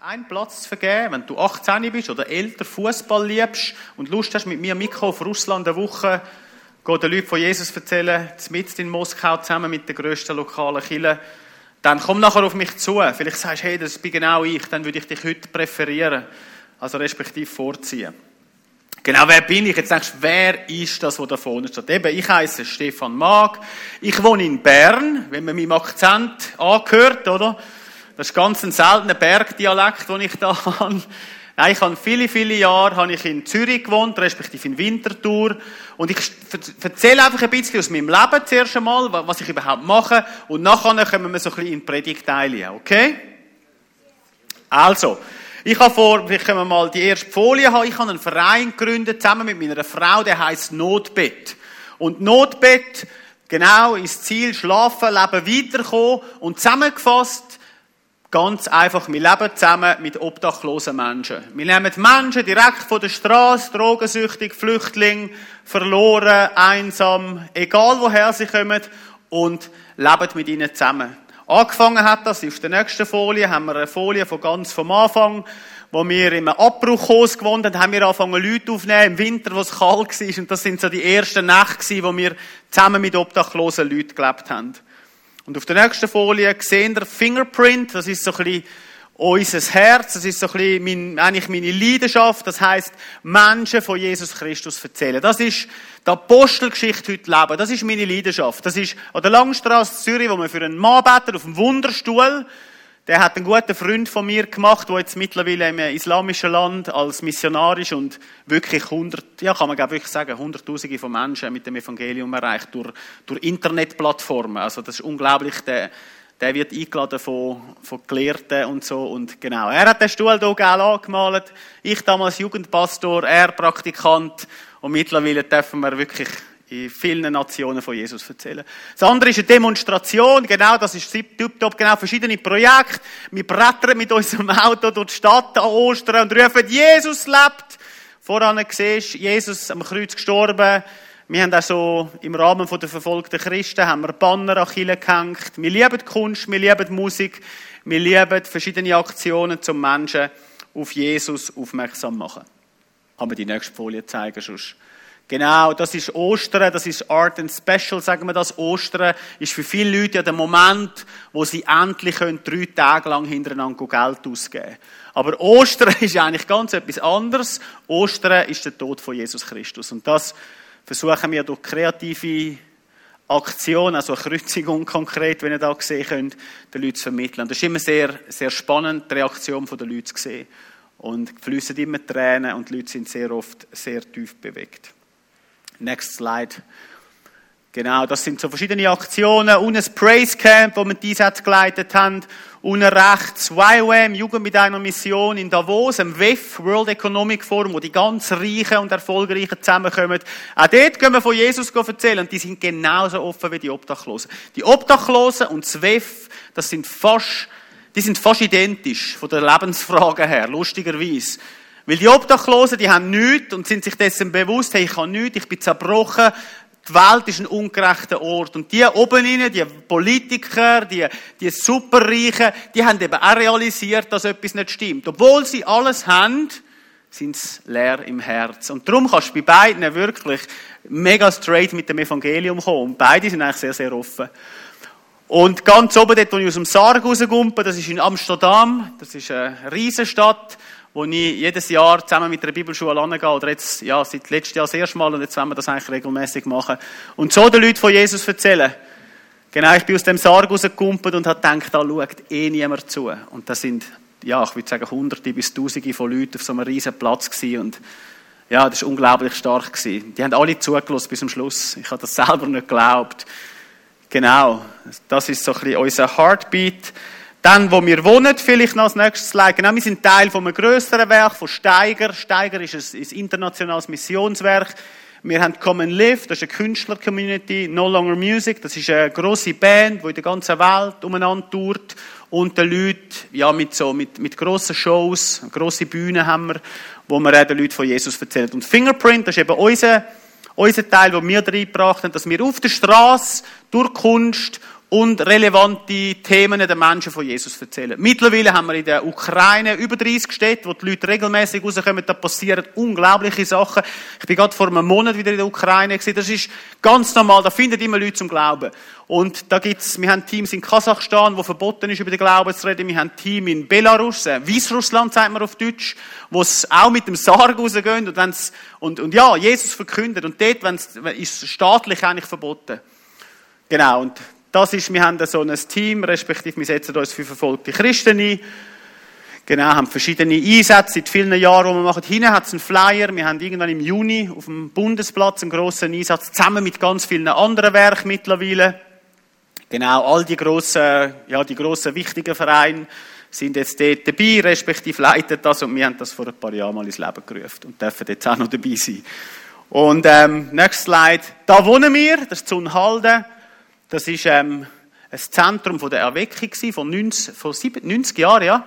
einen Platz zu vergeben, wenn du 18 bist oder älter, Fußball liebst und Lust hast, mit mir mitkommen auf Russland eine Woche, gehen den Leuten von Jesus erzählen, mit in Moskau zusammen mit der grössten lokalen Kille, dann komm nachher auf mich zu. Vielleicht sagst du, hey, das bin genau ich, dann würde ich dich heute präferieren, also respektive vorziehen. Genau, wer bin ich? Jetzt denkst du, wer ist das, der da vorne steht? Eben, ich heiße Stefan Mag. Ich wohne in Bern, wenn man meinem Akzent angehört, oder? Das ist ganz ein seltener Bergdialekt, den ich da habe. Nein, ich habe viele, viele Jahre habe ich in Zürich gewohnt, respektive in Winterthur. Und ich erzähle einfach ein bisschen aus meinem Leben zuerst einmal, was ich überhaupt mache. Und nachher kommen wir so ein bisschen in Predigteile, okay? Also, ich habe vor, wir können mal die erste Folie haben. Ich habe einen Verein gegründet, zusammen mit meiner Frau, der heißt Notbett. Und Notbett, genau, ist Ziel, schlafen, leben, weiterkommen. Und zusammengefasst, Ganz einfach, wir leben zusammen mit obdachlosen Menschen. Wir nehmen Menschen direkt von der Straße, drogensüchtig, Flüchtling, verloren, einsam, egal woher sie kommen, und leben mit ihnen zusammen. Angefangen hat das, auf der nächsten Folie, haben wir eine Folie von ganz vom Anfang, wo wir im Abbruchhaus gewohnt haben, haben wir angefangen Leute aufzunehmen, im Winter, wo es kalt war, und das sind so die ersten Nächte wo wir zusammen mit obdachlosen Leuten gelebt haben. Und auf der nächsten Folie sehen wir Fingerprint, das ist so ein bisschen unser Herz, das ist so ein bisschen mein, eigentlich meine Leidenschaft, das heißt Menschen von Jesus Christus erzählen. Das ist die Apostelgeschichte heute leben, das ist meine Leidenschaft. Das ist an der Langstrasse Zürich, wo wir für einen Mann beten, auf dem Wunderstuhl, der hat einen guten Freund von mir gemacht, der jetzt mittlerweile im islamischen Land als Missionar ist und wirklich hundert, ja, kann man wirklich sagen, hunderttausende von Menschen mit dem Evangelium erreicht durch, durch Internetplattformen. Also das ist unglaublich, der, der wird eingeladen von, von Gelehrten und so und genau. Er hat den Stuhl hier geil angemalt. Ich damals Jugendpastor, er Praktikant und mittlerweile dürfen wir wirklich in vielen Nationen von Jesus erzählen. Das andere ist eine Demonstration, genau, das ist tiptop, genau, verschiedene Projekte. Wir brettern mit unserem Auto durch die Stadt an Ostern und rufen, Jesus lebt. Voran siehst Jesus am Kreuz gestorben. Wir haben auch so im Rahmen der verfolgten Christen haben wir Banner an Chile gehängt. Wir lieben Kunst, wir lieben Musik, wir lieben verschiedene Aktionen zum Menschen auf Jesus aufmerksam machen. Kann man die nächste Folie zeigen, sonst Genau, das ist Ostern, das ist Art and Special, sagen wir das. Ostern ist für viele Leute ja der Moment, wo sie endlich können, drei Tage lang hintereinander Geld ausgeben können. Aber Ostern ist eigentlich ganz etwas anderes. Ostern ist der Tod von Jesus Christus. Und das versuchen wir durch kreative Aktion, also eine Kreuzigung konkret, wenn ihr da sehen könnt, den Leuten zu vermitteln. Und das ist immer sehr, sehr spannend, die Reaktion der Leute zu sehen. Und fließen immer Tränen und die Leute sind sehr oft sehr tief bewegt. Next slide. Genau, das sind so verschiedene Aktionen. Und ein Praise Camp, wo wir diese jetzt geleitet haben. Und rechts YWAM, Jugend mit einer Mission in Davos, im WEF, World Economic Forum, wo die ganz Reichen und Erfolgreichen zusammenkommen. Auch dort können wir von Jesus erzählen. Und die sind genauso offen wie die Obdachlosen. Die Obdachlosen und das WEF, das sind fast, die sind fast identisch von der Lebensfrage her, lustigerweise. Weil die Obdachlosen, die haben nichts und sind sich dessen bewusst, hey, ich habe nichts, ich bin zerbrochen, die Welt ist ein ungerechter Ort. Und die oben innen, die Politiker, die, die Superreichen, die haben eben auch realisiert, dass etwas nicht stimmt. Obwohl sie alles haben, sind sie leer im Herz. Und darum kannst du bei beiden wirklich mega straight mit dem Evangelium kommen. Und beide sind eigentlich sehr, sehr offen. Und ganz oben dort, wo ich aus dem Sarg rausgumpe, das ist in Amsterdam. Das ist eine Riesenstadt wo ich jedes Jahr zusammen mit der Bibelschule angehe, oder jetzt, ja, seit letztem Jahr das erste Mal, und jetzt wollen wir das eigentlich regelmäßig machen. Und so den Leuten von Jesus erzählen. Genau, ich bin aus dem Sarg rausgekumpelt und habe gedacht, da schaut eh niemand zu. Und das sind, ja, ich würde sagen, hunderte bis tausende von Leuten auf so einem riesen Platz gewesen. Und ja, das war unglaublich stark gewesen. Die haben alle zugelassen bis zum Schluss. Ich habe das selber nicht geglaubt. Genau. Das ist so ein bisschen unser Heartbeat. Dann, wo wir wohnen, vielleicht noch als nächstes Slide. Genau, wir sind Teil von einem grösseren Werk, von Steiger. Steiger ist ein, ein internationales Missionswerk. Wir haben Common Live, das ist eine Künstler-Community. No Longer Music, das ist eine grosse Band, die in der ganzen Welt umeinander tourt. Und den Leuten, ja, mit so, mit, mit grossen Shows, grosse Bühnen haben wir, wo wir den Leuten von Jesus erzählen. Und Fingerprint, das ist eben unser, unser Teil, den wir reingebracht haben, dass wir auf der Straße, durch Kunst, und relevante Themen der Menschen von Jesus erzählen. Mittlerweile haben wir in der Ukraine über 30 Städte, wo die Leute regelmäßig rauskommen, da passieren unglaubliche Sachen. Ich bin gerade vor einem Monat wieder in der Ukraine gewesen. Das ist ganz normal, da finden immer Leute zum Glauben. Und da gibt's, wir haben Teams in Kasachstan, wo verboten ist, über den Glauben zu reden. Wir haben ein Team in Belarus, äh, Weißrussland, sagt man auf Deutsch, wo es auch mit dem Sarg rausgehen und, wenn's, und, und ja, Jesus verkündet. Und dort wenn's, ist staatlich eigentlich verboten. Genau. Und das ist, wir haben so ein Team, respektive wir setzen uns für verfolgte Christen ein. Genau, haben verschiedene Einsätze seit vielen Jahren, die wir machen. Hinten hat es einen Flyer. Wir haben irgendwann im Juni auf dem Bundesplatz einen grossen Einsatz, zusammen mit ganz vielen anderen Werken mittlerweile. Genau, all die grossen, ja, die grossen wichtigen Vereine sind jetzt dort dabei, respektive leiten das und wir haben das vor ein paar Jahren mal ins Leben gerufen und dürfen jetzt auch noch dabei sein. Und ähm, nächstes Slide. Da wohnen wir, das ist Zunhalden. Das ist ähm, ein Zentrum von der Erweckung von 90, von 90 Jahren, ja.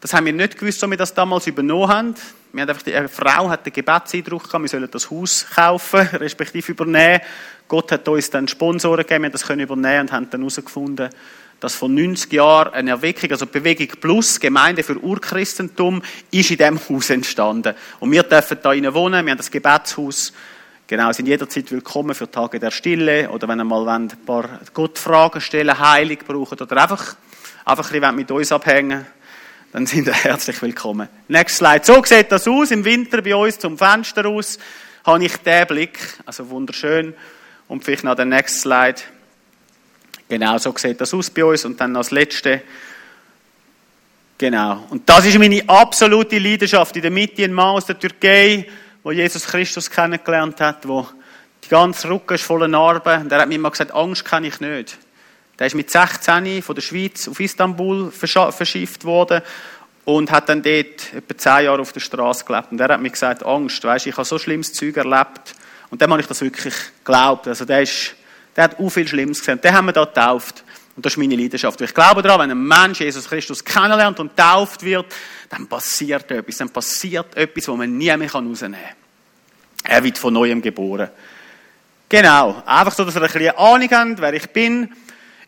Das haben wir nicht gewusst, als wir das damals übernommen haben. Wir haben einfach, die eine Frau hat den Gebetseindruck gehabt, wir sollen das Haus kaufen, respektive übernehmen. Gott hat uns dann Sponsoren gegeben, wir das können übernehmen und haben dann herausgefunden, dass vor 90 Jahren eine Erweckung, also Bewegung Plus, Gemeinde für Urchristentum, ist in diesem Haus entstanden. Und wir dürfen da wohnen, wir haben das Gebetshaus, Genau, sind jederzeit willkommen für Tage der Stille oder wenn ihr mal ein paar Gottfragen stellen, Heilig brauchen oder einfach, einfach ein bisschen mit uns abhängen, dann sind ihr herzlich willkommen. Next Slide. So sieht das aus im Winter bei uns zum Fenster aus. Habe ich den Blick, also wunderschön. Und vielleicht noch der Next Slide. Genau, so sieht das aus bei uns. Und dann noch das Letzte. Genau. Und das ist meine absolute Leidenschaft. In der Mitte ein Mann aus der Türkei, wo Jesus Christus kennengelernt hat, wo die ganze Rücken ist voller Narben. Und er hat mir immer gesagt, Angst kenne ich nicht. Der ist mit 16 von der Schweiz auf Istanbul verschifft worden und hat dann dort etwa 10 Jahre auf der Straße gelebt. Und er hat mir gesagt, Angst, weißt, ich habe so schlimmes Zeug erlebt. Und dann habe ich das wirklich geglaubt. Also der ist, der hat auch viel Schlimmes gesehen. Den haben wir da getauft. Und das ist meine Leidenschaft. Ich glaube daran, wenn ein Mensch Jesus Christus kennenlernt und tauft wird, dann passiert etwas. Dann passiert etwas, was man nie mehr rausnehmen kann. Er wird von Neuem geboren. Genau. Einfach so, dass ihr ein bisschen Ahnung habt, wer ich bin.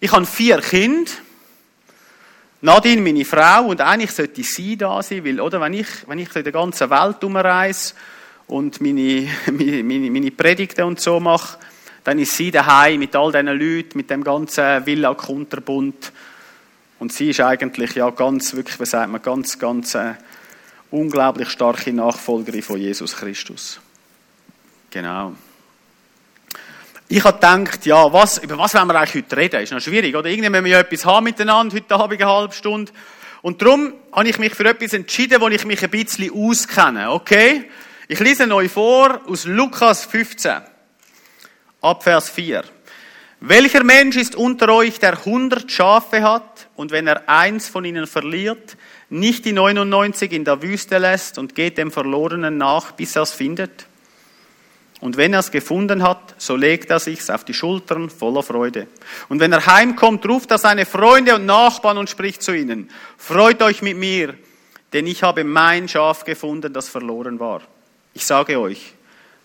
Ich habe vier Kinder. Nadine, meine Frau, und eigentlich sollte sie da sein, weil, oder, wenn ich, wenn ich in der ganzen Welt umreise und meine, meine, meine, meine Predigten und so mache, dann ist sie daheim mit all diesen Leuten, mit dem ganzen Villa Kunterbund und sie ist eigentlich ja ganz, wirklich, wie sagt man, ganz, ganz äh, unglaublich starke Nachfolgerin von Jesus Christus. Genau. Ich habe gedacht, ja, was, über was wollen wir eigentlich heute reden? Ist noch schwierig, oder? Irgendwie müssen wir ja etwas haben miteinander, heute Abend eine halbe Stunde. Und darum habe ich mich für etwas entschieden, wo ich mich ein bisschen auskenne, okay? Ich lese euch vor aus Lukas 15, ab Vers 4. Welcher Mensch ist unter euch, der 100 Schafe hat und wenn er eins von ihnen verliert, nicht die 99 in der Wüste lässt und geht dem Verlorenen nach, bis er es findet? Und wenn er es gefunden hat, so legt er sich's auf die Schultern voller Freude. Und wenn er heimkommt, ruft er seine Freunde und Nachbarn und spricht zu ihnen, freut euch mit mir, denn ich habe mein Schaf gefunden, das verloren war. Ich sage euch,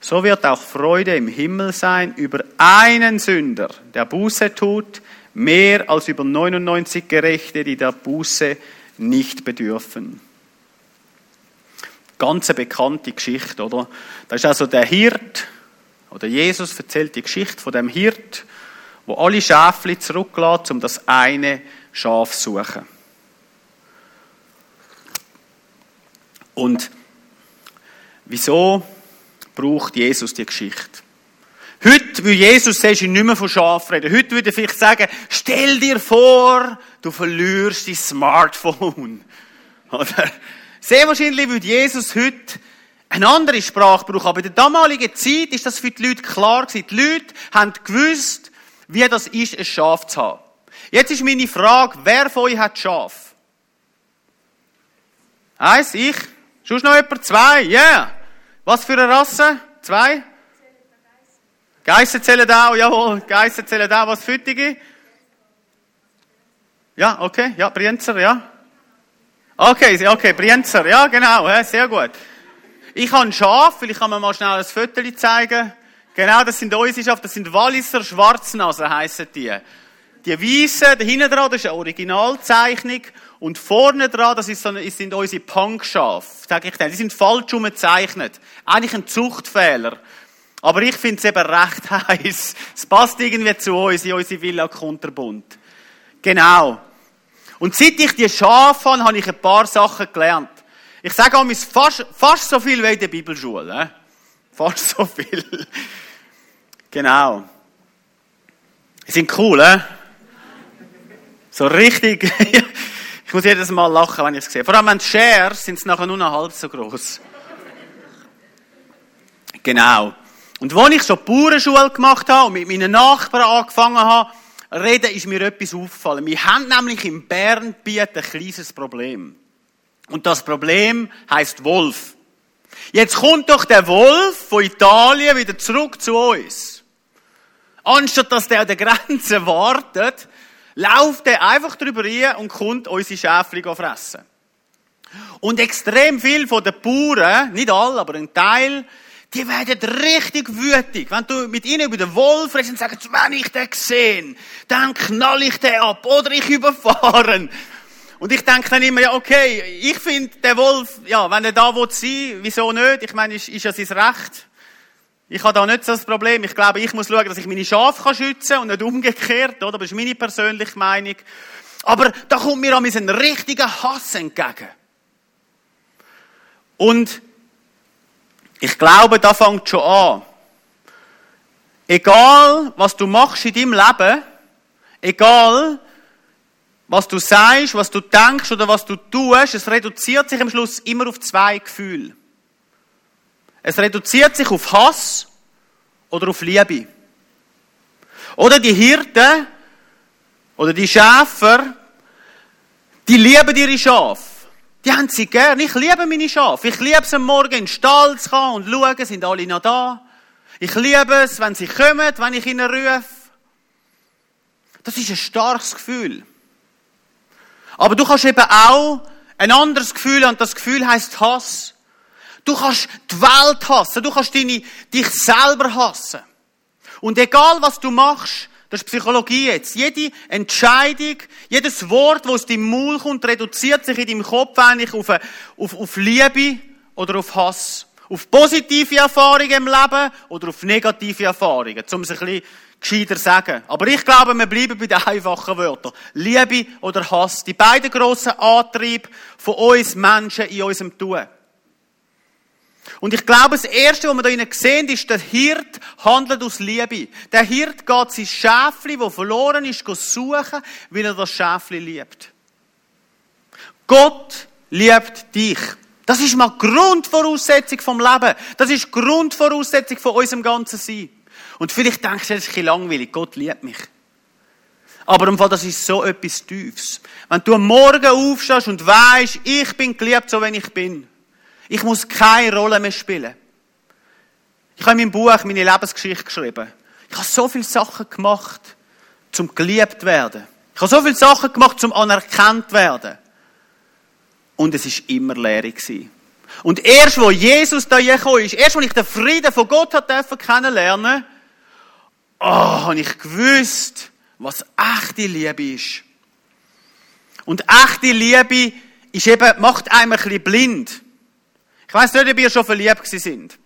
so wird auch Freude im Himmel sein über einen Sünder, der Buße tut, mehr als über 99 Gerechte, die der Buße nicht bedürfen ganz bekannte Geschichte, oder? Da ist also der Hirt, oder Jesus erzählt die Geschichte von dem Hirt, wo alle Schäfli zurücklässt, um das eine Schaf zu suchen. Und wieso braucht Jesus die Geschichte? Heute, will Jesus sagst nicht mehr von Schaf reden. Heute würde er vielleicht sagen, stell dir vor, du verlierst dein Smartphone. Oder sehr wahrscheinlich würde Jesus heute eine andere Sprache brauchen. Aber in der damaligen Zeit ist das für die Leute klar gewesen. Die Leute haben gewusst, wie das ist, ein Schaf zu haben. Jetzt ist meine Frage, wer von euch hat Schaf? Eins, ich. Sonst noch jemand? Zwei? Ja. Yeah. Was für eine Rasse? Zwei? Geissen zählen auch, jawohl. Geissen zählen auch. Was für die? Ja, okay. Ja, Brienzer, ja. Okay, okay, Brienzer, ja genau, sehr gut. Ich habe ein Schaf, vielleicht kann man mal schnell ein Foto zeigen. Genau, das sind unsere Schafe, das sind Walliser Schwarznasen heissen die. die Weißen, da hinten dran, das ist eine Originalzeichnung. Und vorne dran, das, ist so sind unsere Punkschafe, sage ich dir. Die sind falsch umgezeichnet. Eigentlich ein Zuchtfehler. Aber ich finde es eben recht heiß. Es passt irgendwie zu uns, in unsere Villa Kunterbund. Genau. Und seit ich die Schafe habe, habe ich ein paar Sachen gelernt. Ich sage auch fast, fast so viel wie in der Bibelschule. Eh? Fast so viel. genau. Die sind cool, eh? So richtig. ich muss jedes Mal lachen, wenn ich es sehe. Vor allem wenn Shares sind es nachher nur noch halb so groß. Genau. Und als ich schon Bauernschule gemacht habe und mit meinen Nachbarn angefangen habe, reden, ist mir etwas aufgefallen. Wir haben nämlich im Bernbiet ein kleines Problem. Und das Problem heißt Wolf. Jetzt kommt doch der Wolf von Italien wieder zurück zu uns. Anstatt dass der an der Grenze wartet, läuft er einfach drüber hin und kommt unsere Schäfchen fressen. Und extrem viel von den Bauern, nicht alle, aber ein Teil, die werden richtig wütig. Wenn du mit ihnen über den Wolf redest und sagst, wenn ich den sehe, dann knall ich den ab oder ich überfahren. Und ich denke dann immer, ja, okay, ich finde, der Wolf, ja, wenn er da will sein, wieso nicht? Ich meine, ist, ist ja sein Recht. Ich habe da nicht so das Problem. Ich glaube, ich muss schauen, dass ich meine Schafe schützen kann und nicht umgekehrt, oder? Das ist meine persönliche Meinung. Aber da kommt mir an ein richtiger Hass entgegen. Und ich glaube, da fängt schon an. Egal, was du machst in deinem Leben, egal, was du sagst, was du denkst oder was du tust, es reduziert sich am Schluss immer auf zwei Gefühle. Es reduziert sich auf Hass oder auf Liebe. Oder die Hirten oder die Schäfer, die lieben ihre Schafe. Die haben sie gern. Ich liebe meine Schafe. Ich liebe es am Morgen in den Stall zu gehen und schauen, sind alle noch da. Ich liebe es, wenn sie kommen, wenn ich ihnen rufe. Das ist ein starkes Gefühl. Aber du kannst eben auch ein anderes Gefühl und das Gefühl heißt Hass. Du kannst die Welt hassen. Du kannst deine, dich selber hassen. Und egal was du machst, das ist Psychologie jetzt. Jede Entscheidung, jedes Wort, das aus deinem Maul kommt, reduziert sich in deinem Kopf eigentlich auf, auf, auf Liebe oder auf Hass. Auf positive Erfahrungen im Leben oder auf negative Erfahrungen. Um es ein bisschen gescheiter sagen. Aber ich glaube, wir bleiben bei den einfachen Wörtern. Liebe oder Hass. Die beiden grossen Antriebe von uns Menschen in unserem Tun. Und ich glaube, das Erste, was wir hier sehen, ist, der Hirt handelt aus Liebe. Der Hirt geht sein Schäfli, das verloren ist, suchen, weil er das Schäfli liebt. Gott liebt dich. Das ist mal Grundvoraussetzung vom Leben. Das ist Grundvoraussetzung von unserem ganzen Sein. Und vielleicht denkst du, das ist ein bisschen langweilig. Gott liebt mich. Aber im Fall, das ist so etwas Tiefes. Wenn du am Morgen aufstehst und weißt, ich bin geliebt, so wie ich bin. Ich muss keine Rolle mehr spielen. Ich habe in meinem Buch meine Lebensgeschichte geschrieben. Ich habe so viele Sachen gemacht, zum geliebt werden. Ich habe so viele Sachen gemacht, zum anerkannt werden. Und es ist immer leer Und erst, wo Jesus da gekommen ist, erst, wo ich den Frieden von Gott hat kennenlernen oh, habe ich gewusst, was echte Liebe ist. Und echte Liebe ist eben, macht einem ein bisschen blind. Ich weiss nicht, ob ihr schon verliebt sind.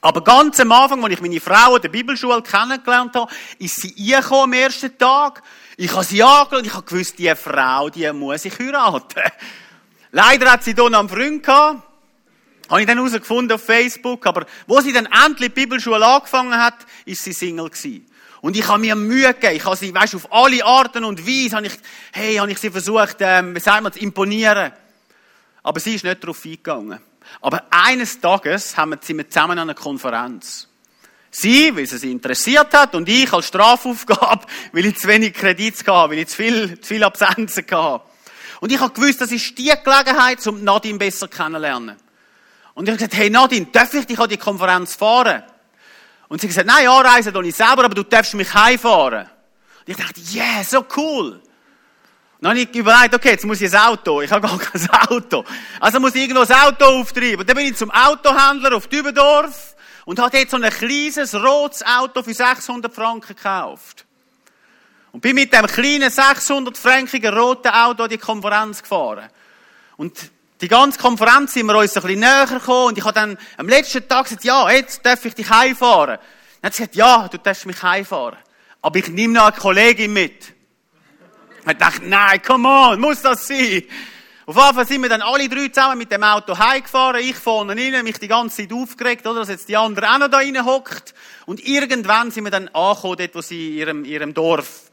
Aber ganz am Anfang, als ich meine Frau in der Bibelschule kennengelernt habe, ist sie eingekommen am ersten Tag. Ich habe sie angeschaut und ich habe gewusst, diese Frau, die muss ich heiraten. Leider hat sie hier noch einen Freund gehabt. Habe ich dann herausgefunden auf Facebook. Aber wo sie dann endlich die Bibelschule angefangen hat, ist sie Single gewesen. Und ich habe mir Mühe gegeben. Ich habe sie, weißt, auf alle Arten und Weise, habe ich, hey, habe ich sie versucht, ähm, wie sagen wir, zu imponieren. Aber sie ist nicht darauf eingegangen. Aber eines Tages haben wir zusammen an einer Konferenz. Sie, weil sie sie interessiert hat, und ich als Strafaufgabe, weil ich zu wenig Kredit hatte, weil ich zu viel, zu viel Absenzen hatte. Und ich habe gewusst, das ist die Gelegenheit, um Nadine besser kennenzulernen. Und ich habe gesagt, hey Nadine, darf ich dich an die Konferenz fahren? Und sie hat gesagt, nein, anreisen tue ich selber, aber du darfst mich heimfahren. Und ich dachte, yeah, so cool. Habe ich überlegt, okay, jetzt muss ich ein Auto. Ich habe gar kein Auto. Also muss ich irgendwo ein Auto auftreiben. Und dann bin ich zum Autohändler auf Dübendorf und habe dort so ein kleines, rotes Auto für 600 Franken gekauft. Und bin mit dem kleinen 600-frankigen roten Auto an die Konferenz gefahren. Und die ganze Konferenz sind wir uns ein bisschen näher gekommen und ich habe dann am letzten Tag gesagt, ja, jetzt darf ich dich heimfahren. Dann hat sie gesagt, ja, du darfst mich heimfahren. Aber ich nehme noch eine Kollegin mit. Ich dachte, nein, come on, muss das sein? Auf jeden Fall sind wir dann alle drei zusammen mit dem Auto heimgefahren. Ich vorne rein, mich die ganze Zeit aufgeregt, oder, dass jetzt die anderen auch noch da rein hockt. Und irgendwann sind wir dann angekommen, dort, wo sie in ihrem, ihrem Dorf.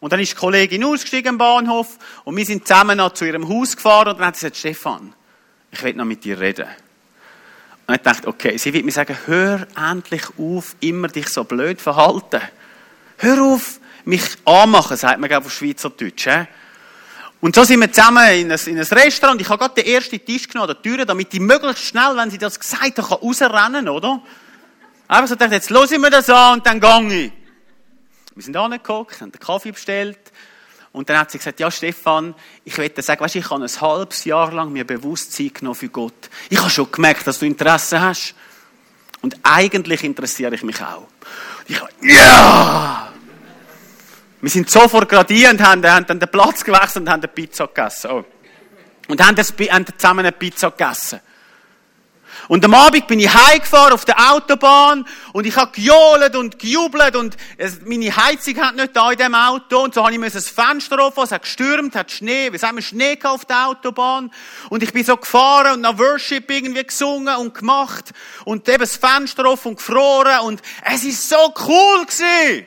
Und dann ist die Kollegin ausgestiegen am Bahnhof und wir sind zusammen noch zu ihrem Haus gefahren und dann hat sie gesagt, Stefan, ich will noch mit dir reden. Und ich dachte, okay, sie wird mir sagen, hör endlich auf, immer dich so blöd verhalten. Hör auf, mich anmachen, sagt man, ich, auf Schweizerdeutsch. He? Und so sind wir zusammen in ein, in ein Restaurant. Ich habe gerade den ersten Tisch genommen der Tür, damit die möglichst schnell, wenn sie das gesagt haben, rausrennen oder? Einfach so dachte, jetzt höre ich mir das an und dann gehe ich. Wir sind angeguckt, haben den Kaffee bestellt. Und dann hat sie gesagt, ja, Stefan, ich dir sagen, weißt, ich habe ein halbes Jahr lang mir bewusst Zeit genommen für Gott. Ich habe schon gemerkt, dass du Interesse hast. Und eigentlich interessiere ich mich auch. Und ich habe, ja! Wir sind sofort und haben, haben dann den Platz gewechselt und haben eine Pizza gegessen. Oh. Und haben, das, haben zusammen eine Pizza gegessen. Und am Abend bin ich heimgefahren auf der Autobahn und ich habe gejohlt und gejubelt und meine Heizung hat nicht da in dem Auto und so habe ich das Fenster offen, es hat gestürmt, hat Schnee, wir haben Schnee auf der Autobahn und ich bin so gefahren und nach Worship irgendwie gesungen und gemacht und eben das Fenster offen und gefroren und es ist so cool gewesen.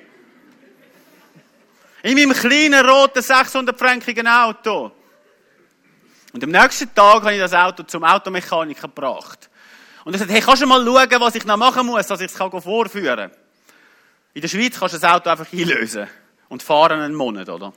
In meinem kleinen roten 600-frankigen Auto. Und am nächsten Tag habe ich das Auto zum Automechaniker gebracht. Und er sagt, hey, kannst du mal schauen, was ich noch machen muss, dass ich es vorführen kann? In der Schweiz kannst du das Auto einfach einlösen und fahren einen Monat, oder?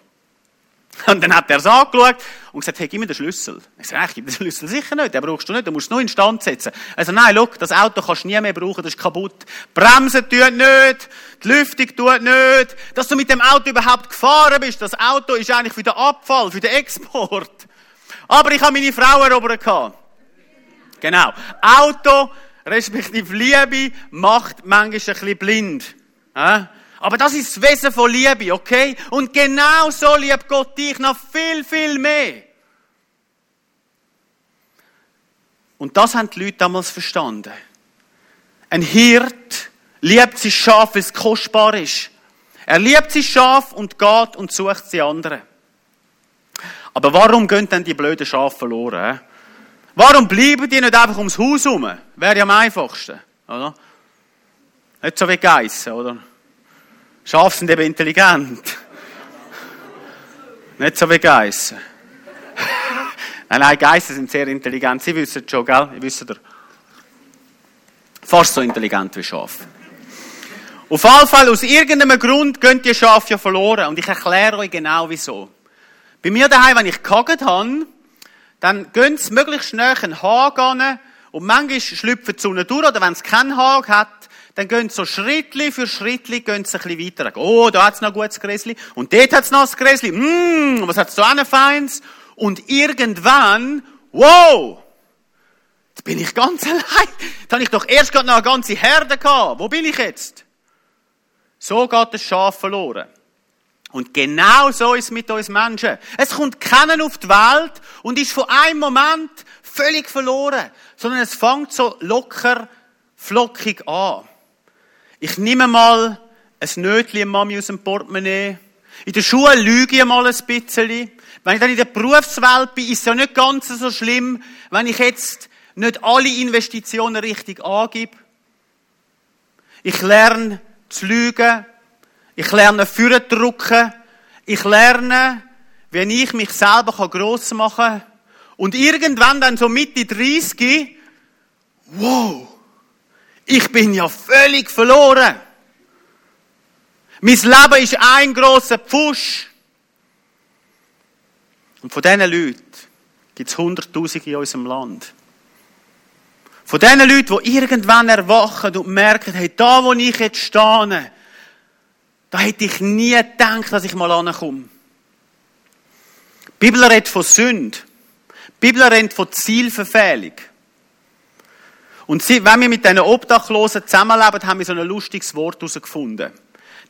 Und dann hat er es angeschaut und gesagt, hey, gib mir den Schlüssel. Ich sage, ich gebe den Schlüssel sicher nicht, den brauchst du nicht, du musst es nur in Stand setzen. Also nein, look, das Auto kannst du nie mehr brauchen, das ist kaputt. Bremsen tut nicht, die Lüftung tut nicht, dass du mit dem Auto überhaupt gefahren bist. Das Auto ist eigentlich für den Abfall, für den Export. Aber ich habe meine Frau erobert. Genau. Auto, respektive Liebe, macht manchmal ein bisschen blind. Aber das ist das Wesen von Liebe, okay? Und genau so liebt Gott dich noch viel, viel mehr. Und das haben die Leute damals verstanden. Ein Hirt liebt sein Schaf, weil es kostbar ist. Er liebt sein Schaf und geht und sucht sie anderen. Aber warum gehen denn die blöden Schafe verloren? Warum bleiben die nicht einfach ums Haus herum? Wäre ja am einfachsten, oder? Nicht so wie Geissen, oder? Schafe sind eben intelligent. Nicht so wie Geissen. nein, nein, Geissen sind sehr intelligent. Sie wissen es schon, gell? Ihr wisst ihr. Fast so intelligent wie Schafe. Auf jeden Fall, aus irgendeinem Grund gehen die Schafe ja verloren. Und ich erkläre euch genau wieso. Bei mir daheim, wenn ich gehackt habe, dann gehen sie möglichst schnell einen Hag an und manchmal schlüpfen sie unten durch, oder wenn es keinen Hag hat, dann gehen sie so Schrittli für Schrittli gehen sie ein bisschen weiter. Oh, da hat's noch ein gutes Gräsli. Und dort hat's noch ein Gräsli. Mmm, was hat's da ein Feins? Und irgendwann, wow! Jetzt bin ich ganz allein. Jetzt habe ich doch erst gerade noch eine ganze Herde gehabt. Wo bin ich jetzt? So geht das Schaf verloren. Und genau so ist es mit uns Menschen. Es kommt keiner auf die Welt und ist von einem Moment völlig verloren, sondern es fängt so locker, flockig an. Ich nehme mal ein Nötchen Mami aus dem Portemonnaie. In der Schule lüge ich mal ein bisschen. Wenn ich dann in der Berufswelt bin, ist es ja nicht ganz so schlimm, wenn ich jetzt nicht alle Investitionen richtig angebe. Ich lerne zu lügen. Ich lerne führen drucken. Ich lerne, wie ich mich selber gross machen kann. Und irgendwann dann so Mitte 30, wow, ich bin ja völlig verloren. Mein Leben ist ein grosser Pfusch. Und von diesen Leuten gibt es Hunderttausende in unserem Land. Von diesen Leuten, die irgendwann erwachen und merken, hey, da wo ich jetzt stehe, da hätte ich nie gedacht, dass ich mal ankomme. Die Bibel redet von Sünde. Die Bibel redet von Zielverfehlung. Und wenn wir mit diesen Obdachlosen zusammenleben, haben wir so ein lustiges Wort herausgefunden.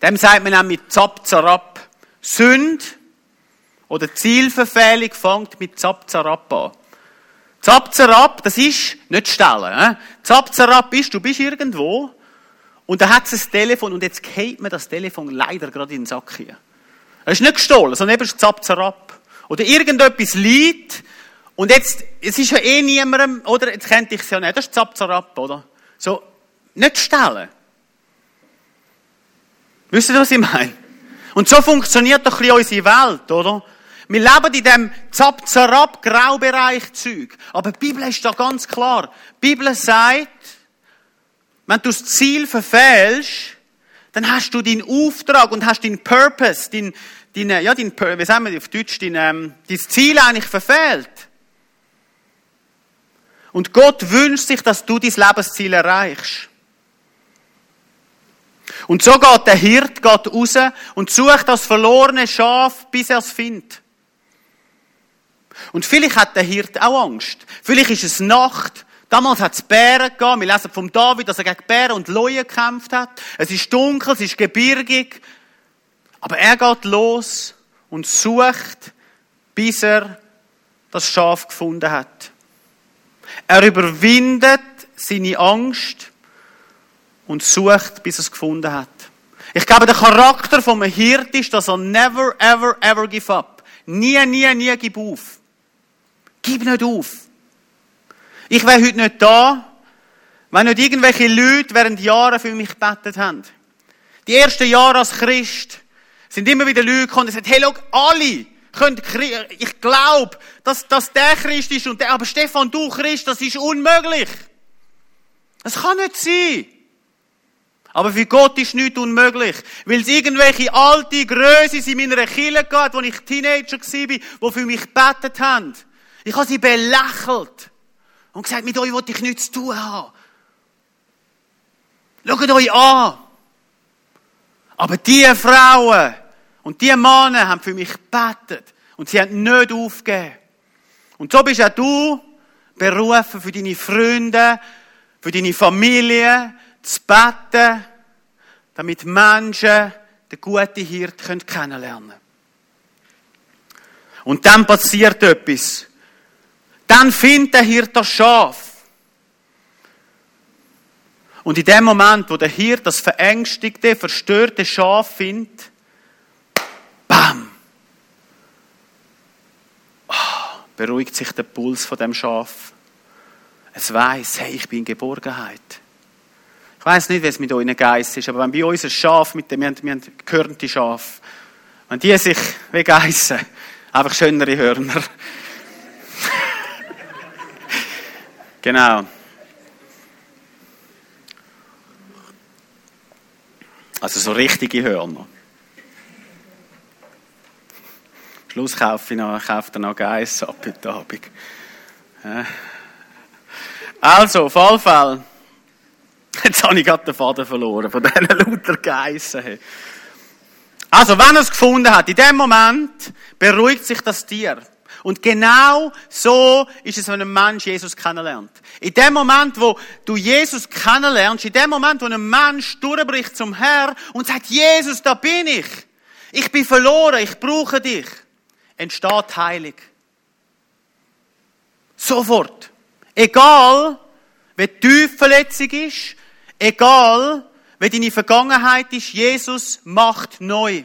Dem sagt man nämlich Zap, Zarab. Sünde oder Zielverfehlung fängt mit Zapzarab an. Zapzarab, das ist nicht stellen. Äh? Zapzarab ist, du bist irgendwo und da hat es ein Telefon und jetzt geht mir das Telefon leider gerade in den Sack hier. Es ist nicht gestohlen, sondern eben Zapzarab. Oder irgendetwas liegt und jetzt, es ist ja eh niemandem, oder? Jetzt kennt ich es ja nicht. Das ist Zapzarab, oder? So, nicht stellen. Wisst ihr, was ich meine? Und so funktioniert doch ein bisschen unsere Welt, oder? Wir leben in dem Zapzarab Graubereich Zeug. Aber die Bibel ist da ganz klar. Die Bibel sagt, wenn du das Ziel verfehlst, dann hast du deinen Auftrag und hast deinen Purpose, dein, dein, ja, dein, wie sagen wir auf Deutsch, dein, ähm, dein Ziel eigentlich verfehlt. Und Gott wünscht sich, dass du dein Lebensziel erreichst. Und so geht der Hirt geht raus und sucht das verlorene Schaf, bis er es findet. Und vielleicht hat der Hirt auch Angst. Vielleicht ist es Nacht. Damals hat es Bären gegeben. Wir lesen vom David, dass er gegen Bären und Leuen gekämpft hat. Es ist dunkel, es ist gebirgig. Aber er geht los und sucht, bis er das Schaf gefunden hat. Er überwindet seine Angst und sucht, bis er es gefunden hat. Ich glaube, der Charakter vom Hirt ist, dass er never, ever, ever give up. Nie, nie, nie gib auf. Gib nicht auf. Ich wäre heute nicht da, wenn nicht irgendwelche Leute während Jahren für mich gebetet haben. Die ersten Jahre als Christ sind immer wieder Leute gekommen und gesagt, hey, schau, alle können, ich glaube, dass, dass der Christ ist und der, aber Stefan, du Christ, das ist unmöglich. Das kann nicht sein. Aber für Gott ist nichts unmöglich. Weil es irgendwelche alte Größe in meiner Kirche gab, als ich Teenager war, die für mich gebetet haben. Ich habe sie belächelt. Und gesagt, mit euch wollte ich nichts zu tun haben. Schaut euch an. Aber diese Frauen und diese Männer haben für mich gebetet. Und sie haben nicht aufgegeben. Und so bist auch du berufen, für deine Freunde, für deine Familie, zu beten, damit Menschen den guten Hirt kennenlernen können. Und dann passiert etwas. Dann findet der Hirt das Schaf. Und in dem Moment, wo der Hirt das verängstigte, verstörte Schaf findet, bam! Oh, beruhigt sich der Puls von dem Schaf. Es weiß, hey, ich bin in Geborgenheit. Ich weiß nicht, wie es mit euren Geiss ist, aber wenn bei uns ein Schaf mit dem, wir haben, wir haben gehörnte Schaf, wenn die sich wie Geissen, einfach schönere Hörner. genau. Also so richtige Hörner. Schluss kaufe ich noch, kaufe noch Geiss ab heute Abend. Also, auf jeden Fall. Jetzt habe ich gerade den Faden verloren, von diesen lauter Geissen. Also, wenn er es gefunden hat, in dem Moment beruhigt sich das Tier. Und genau so ist es, wenn ein Mensch Jesus kennenlernt. In dem Moment, wo du Jesus kennenlernst, in dem Moment, wo ein Mensch durchbricht zum Herr und sagt, Jesus, da bin ich. Ich bin verloren, ich brauche dich. Entsteht heilig. Sofort. Egal, wie tief Verletzung ist, Egal, wie deine Vergangenheit ist, Jesus macht neu.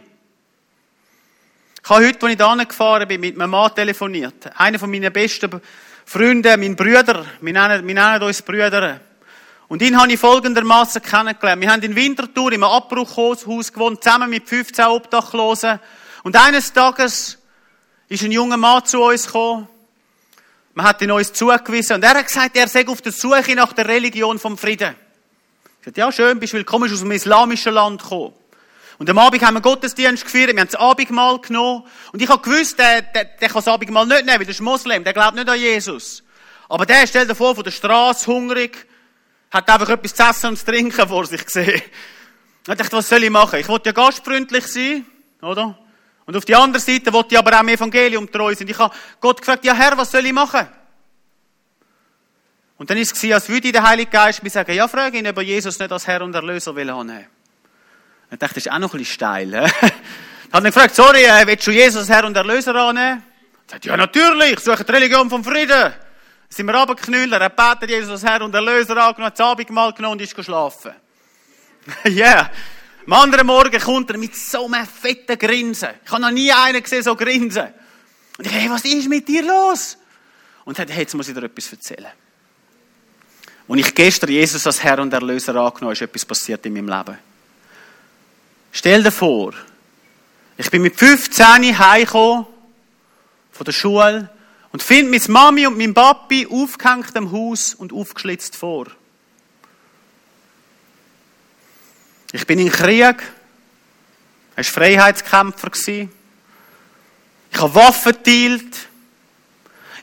Ich habe heute, als ich da gefahren bin, mit meinem Mann telefoniert. Einer von meinen besten Freunden, mein Brüder, wir nennen, wir nennen uns Brüder. Und ihn habe ich folgendermaßen kennengelernt. Wir haben in Winterthur im Abbruchhaus gewohnt, zusammen mit 15 Obdachlosen. Und eines Tages ist ein junger Mann zu uns gekommen. Man hat ihn uns zugewiesen. Und er hat gesagt, er sei auf der Suche nach der Religion vom Frieden. Ich sagte, ja, schön, bist willkommen, aus einem islamischen Land gekommen. Und am Abend haben wir Gottesdienst gefeiert, wir haben das Abendmahl genommen. Und ich habe gewusst, der, der, der kann das Abendmahl nicht nehmen, weil der ist Moslem, der glaubt nicht an Jesus. Aber der, stellt vor, von der Straße, hungrig, hat einfach etwas zu essen und zu trinken vor sich gesehen. Und ich dachte, was soll ich machen? Ich wollte ja gastfreundlich sein, oder? Und auf die andere Seite wollte ich aber auch im Evangelium treu sein. Ich habe Gott gefragt, ja Herr, was soll ich machen? Und dann ist es als würde der Heilige Geist mir sagen, ja, frage ihn, ob er Jesus nicht als Herr und Erlöser will annehmen. Ich dachte, das ist auch noch ein bisschen steil. Ich habe dann gefragt, sorry, äh, willst du Jesus Herr und Erlöser annehmen? Er sagt, ja, natürlich, ich suche die Religion vom Frieden. Dann sind wir runtergeknüllt, er betet, Jesus als Herr und Erlöser angenommen, hat das Abendmahl genommen und ist geschlafen. Ja. yeah. Am anderen Morgen kommt er mit so einem fetten Grinsen. Ich habe noch nie einen gesehen, so grinsen. Und ich, hey, was ist mit dir los? Und er sagt, hey, jetzt muss ich dir etwas erzählen. Als ich gestern Jesus als Herr und Erlöser angenommen ist etwas passiert in meinem Leben. Stell dir vor, ich bin mit 15 heimgekommen von der Schule und finde meine Mami und mein Papi aufgehängt am Haus und aufgeschlitzt vor. Ich bin im Krieg. Er war Freiheitskämpfer. Ich habe Waffen geteilt.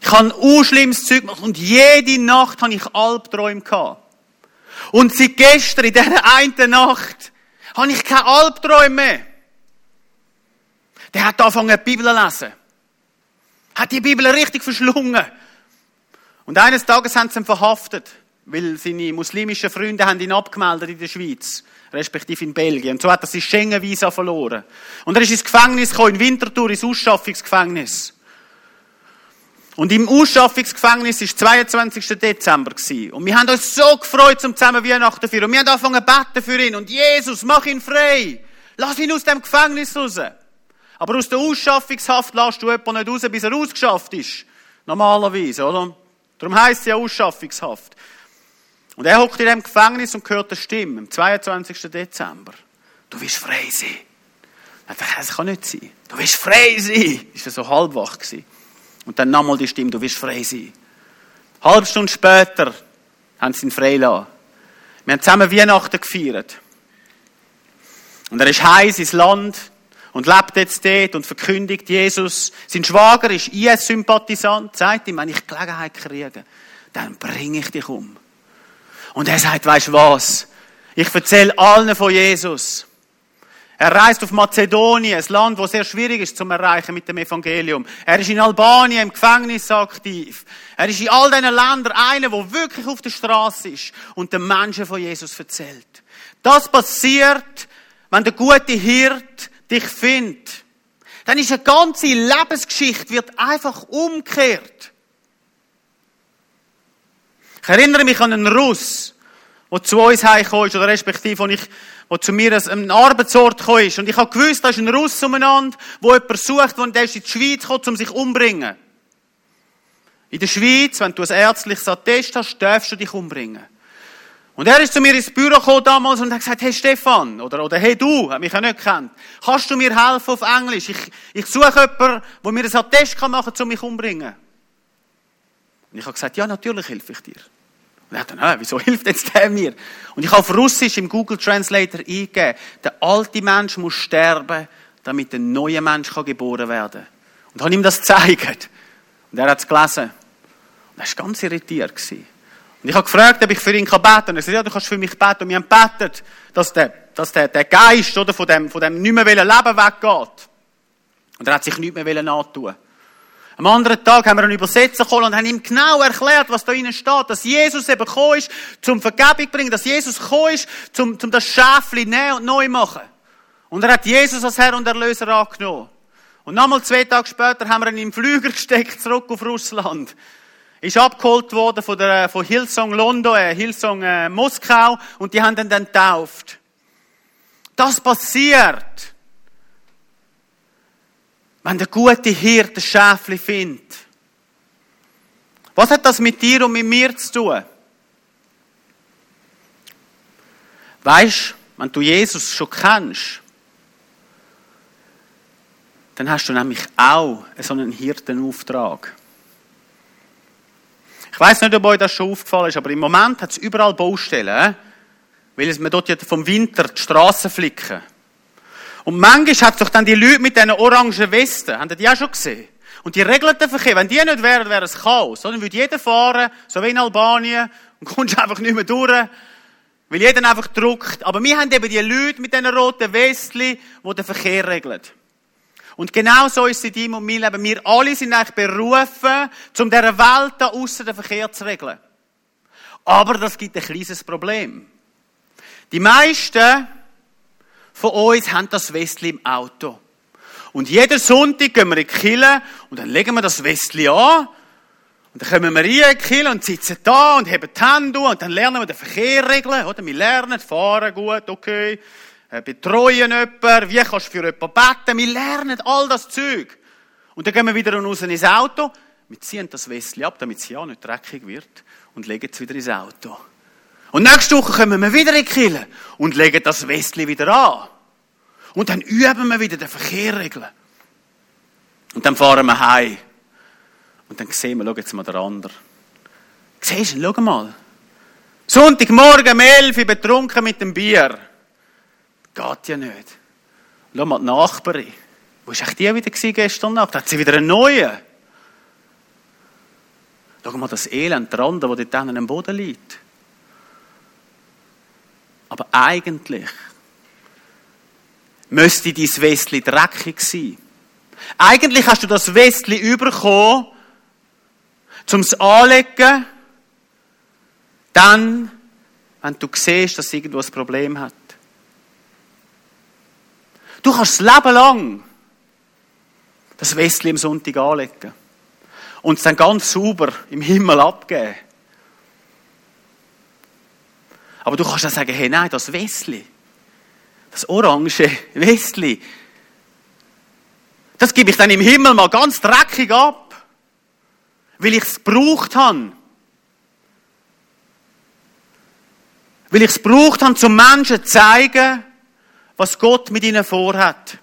Ich habe ein schlimmes Zeug gemacht. Und jede Nacht habe ich Albträume. Und seit gestern, in dieser einen Nacht, habe ich keine Albträume mehr. Der hat angefangen, die Bibel zu lesen. Hat die Bibel richtig verschlungen. Und eines Tages haben sie ihn verhaftet, weil seine muslimischen Freunde haben ihn abgemeldet in der Schweiz respektive in Belgien. Und so hat er sein Schengen-Visa verloren. Und er ist ins Gefängnis gekommen, in Winterthur, ins Ausschaffungsgefängnis. Und im Ausschaffungsgefängnis war 22. Dezember. Und wir haben uns so gefreut zum zusammen Weihnachten feiern. Und wir haben angefangen zu beten für ihn. Und Jesus, mach ihn frei. Lass ihn aus dem Gefängnis raus. Aber aus der Ausschaffungshaft lässt du jemanden nicht raus, bis er ausgeschafft ist. Normalerweise, oder? Darum heisst es ja Ausschaffungshaft. Und er hockt in dem Gefängnis und hört eine Stimme am 22. Dezember. Du wirst frei sein. Das kann nicht sein. Du wirst frei sein. Ist er so halbwach gewesen. Und dann nochmal die Stimme, du wirst frei sein. Halb Stunde später haben sie ihn freigelassen. Wir haben zusammen Weihnachten gefeiert. Und er ist heiß ins Land und lebt jetzt dort und verkündigt Jesus. Sein Schwager ist IS-Sympathisant, sagt ihm, wenn ich Gelegenheit kriege, dann bringe ich dich um. Und er sagt, weißt du was? Ich erzähle allen von Jesus. Er reist auf Mazedonien, ein Land, das sehr schwierig ist zum Erreichen mit dem Evangelium. Er ist in Albanien im Gefängnis aktiv. Er ist in all diesen Ländern einer, der wirklich auf der Straße ist und den Menschen von Jesus erzählt. Das passiert, wenn der gute Hirt dich findet. Dann ist eine ganze Lebensgeschichte wird einfach umgekehrt. Ich erinnere mich an einen Russ, der zu uns heimgekommen ist, oder respektive, wo, wo zu mir an einen Arbeitsort gekommen ist. Und ich habe gewusst, da ist ein Russ umeinander, der jemanden sucht, der in die Schweiz kommt, um sich umzubringen. In der Schweiz, wenn du ein ärztliches Attest hast, darfst du dich umbringen. Und er ist zu mir ins Büro gekommen damals und hat gesagt, hey Stefan, oder, oder hey du, hat mich ja nicht kennt, kannst du mir helfen auf Englisch? Ich, ich suche jemanden, der mir ein Attest machen kann, um mich umbringen. Und ich habe gesagt, ja, natürlich helfe ich dir. Und dann, ah, wieso hilft jetzt der mir? Und ich habe auf Russisch im Google Translator eingegeben, der alte Mensch muss sterben, damit ein neuer Mensch kann geboren werden Und habe ihm das gezeigt. Und er hat es gelesen. Und er war ganz irritiert. Gewesen. Und ich habe gefragt, ob ich für ihn beten kann. Er sagt, ja, du kannst für mich beten. Und wir haben gebetet, dass der, dass der, der Geist oder, von, dem, von dem nicht mehr Leben weggeht. Und er hat sich nicht mehr antun am anderen Tag haben wir einen Übersetzer geholt und haben ihm genau erklärt, was da innen steht. Dass Jesus eben gekommen ist, zum Vergebung bringen. Dass Jesus gekommen ist, zum, zum das Schäfli nehmen und neu machen. Und er hat Jesus als Herr und Erlöser angenommen. Und nochmal zwei Tage später haben wir ihn im Flüger gesteckt, zurück auf Russland. Ist abgeholt worden von, der, von Hillsong London, äh, Hillsong äh, Moskau, und die haben ihn dann getauft. Das passiert wenn der gute Hirte Schäfli findet. Was hat das mit dir und mit mir zu tun? Weißt, wenn du Jesus schon kennst, dann hast du nämlich auch so einen Hirtenauftrag. Ich weiß nicht, ob euch das schon aufgefallen ist, aber im Moment hat es überall Baustellen, weil es man dort vom Winter die Straßen flicken. Und manchmal hat doch dann die Leute mit diesen orangen Westen, haben die auch schon gesehen? Und die regeln den Verkehr. Wenn die nicht wären, wäre es Chaos. Dann würde jeder fahren, so wie in Albanien, und kommst einfach nicht mehr durch, weil jeder einfach druckt. Aber wir haben eben die Leute mit diesen roten Westchen, die den Verkehr regeln. Und genau so ist es in deinem und meinem Leben. Wir alle sind eigentlich berufen, um dieser Welt da aussen den Verkehr zu regeln. Aber das gibt ein kleines Problem. Die meisten von uns haben das Westli im Auto. Und jeden Sonntag gehen wir in die Kirche und dann legen wir das Westli an. Und dann kommen wir rein in die Kirche und sitzen da und haben die Hände und dann lernen wir den Verkehr regeln, oder? Wir lernen, fahren gut, okay, äh, betreuen jemanden, wie kannst du für jemanden beten, wir lernen all das Zeug. Und dann gehen wir wieder raus ins Auto, wir ziehen das Westli ab, damit es ja nicht dreckig wird und legen es wieder ins Auto. Und nächste Woche kommen wir wieder in die Kirche und legen das Westli wieder an. Und dann üben wir wieder den Verkehr regeln. Und dann fahren wir heim. Und dann sehen wir, schau jetzt mal der andere. Siehst du, schau mal. Sonntagmorgen um 11 Uhr betrunken mit dem Bier. Geht ja nicht. Schau mal die Nachbarin. Wo war die wieder gestern Nacht? Hat sie wieder einen neuen? Schau mal das Elend, der andere, der dort am Boden liegt. Aber eigentlich müsste dein Westli dreckig sein. Eigentlich hast du das Westli überkommen, zum es anlegen, dann, wenn du siehst, dass irgendwo ein Problem hat. Du kannst das Leben lang das Westli am Sonntag anlegen und es dann ganz sauber im Himmel abgeben. Aber du kannst dann sagen, hey, nein, das Westli, das orange Westli, das gebe ich dann im Himmel mal ganz dreckig ab, weil ich es gebraucht habe. Weil ich es gebraucht habe, zum Menschen zu zeigen, was Gott mit ihnen vorhat.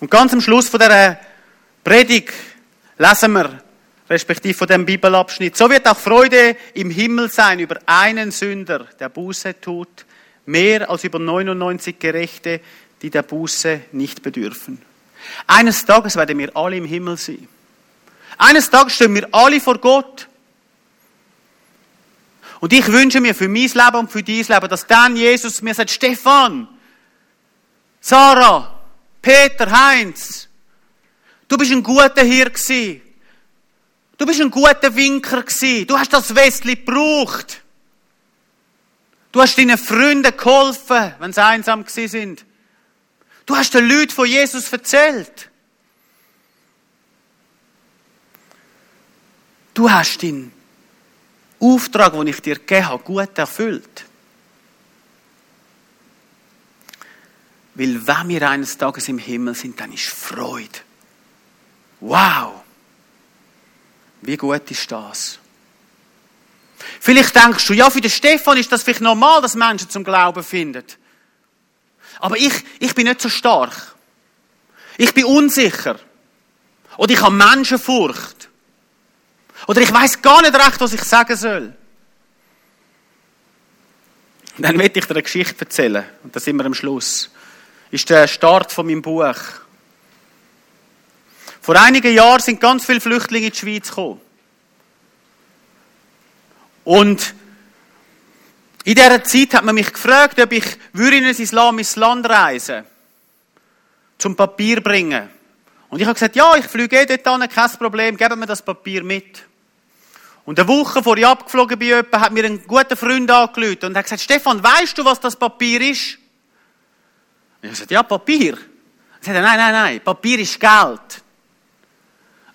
Und ganz am Schluss von der Predigt lesen wir, respektive von dem Bibelabschnitt. So wird auch Freude im Himmel sein über einen Sünder, der Buße tut, mehr als über 99 Gerechte, die der Buße nicht bedürfen. Eines Tages werden wir alle im Himmel sein. Eines Tages stehen wir alle vor Gott. Und ich wünsche mir für mein Leben und für dein Leben, dass dann Jesus mir sagt, Stefan, Sarah, Peter, Heinz, du bist ein guter Hirte gewesen. Du bist ein guter Winker gewesen. Du hast das Westli gebraucht. Du hast deinen Freunden geholfen, wenn sie einsam gewesen sind. Du hast den Leuten von Jesus erzählt. Du hast den Auftrag, den ich dir gegeben habe, gut erfüllt. Weil wenn wir eines Tages im Himmel sind, dann ist Freude. Wow! Wie gut ist das? Vielleicht denkst du, ja, für den Stefan ist das vielleicht normal, dass Menschen zum Glauben finden. Aber ich, ich bin nicht so stark. Ich bin unsicher. Oder ich habe Menschenfurcht. Oder ich weiß gar nicht recht, was ich sagen soll. Und dann werde ich dir eine Geschichte erzählen. Und da sind wir am Schluss. Ist der Start von meinem Buch. Vor einigen Jahren sind ganz viele Flüchtlinge in die Schweiz gekommen. Und in dieser Zeit hat man mich gefragt, ob ich in ein islamisches Land reisen zum Papier bringen. Und ich habe gesagt, ja, ich fliege eh dort an, kein Problem, geben mir das Papier mit. Und eine Woche vor ich abgeflogen bin, hat mir ein guter Freund angelüht und hat gesagt, Stefan, weißt du, was das Papier ist? Und ich habe gesagt, ja, Papier. Er sagte, nein, nein, nein, Papier ist Geld.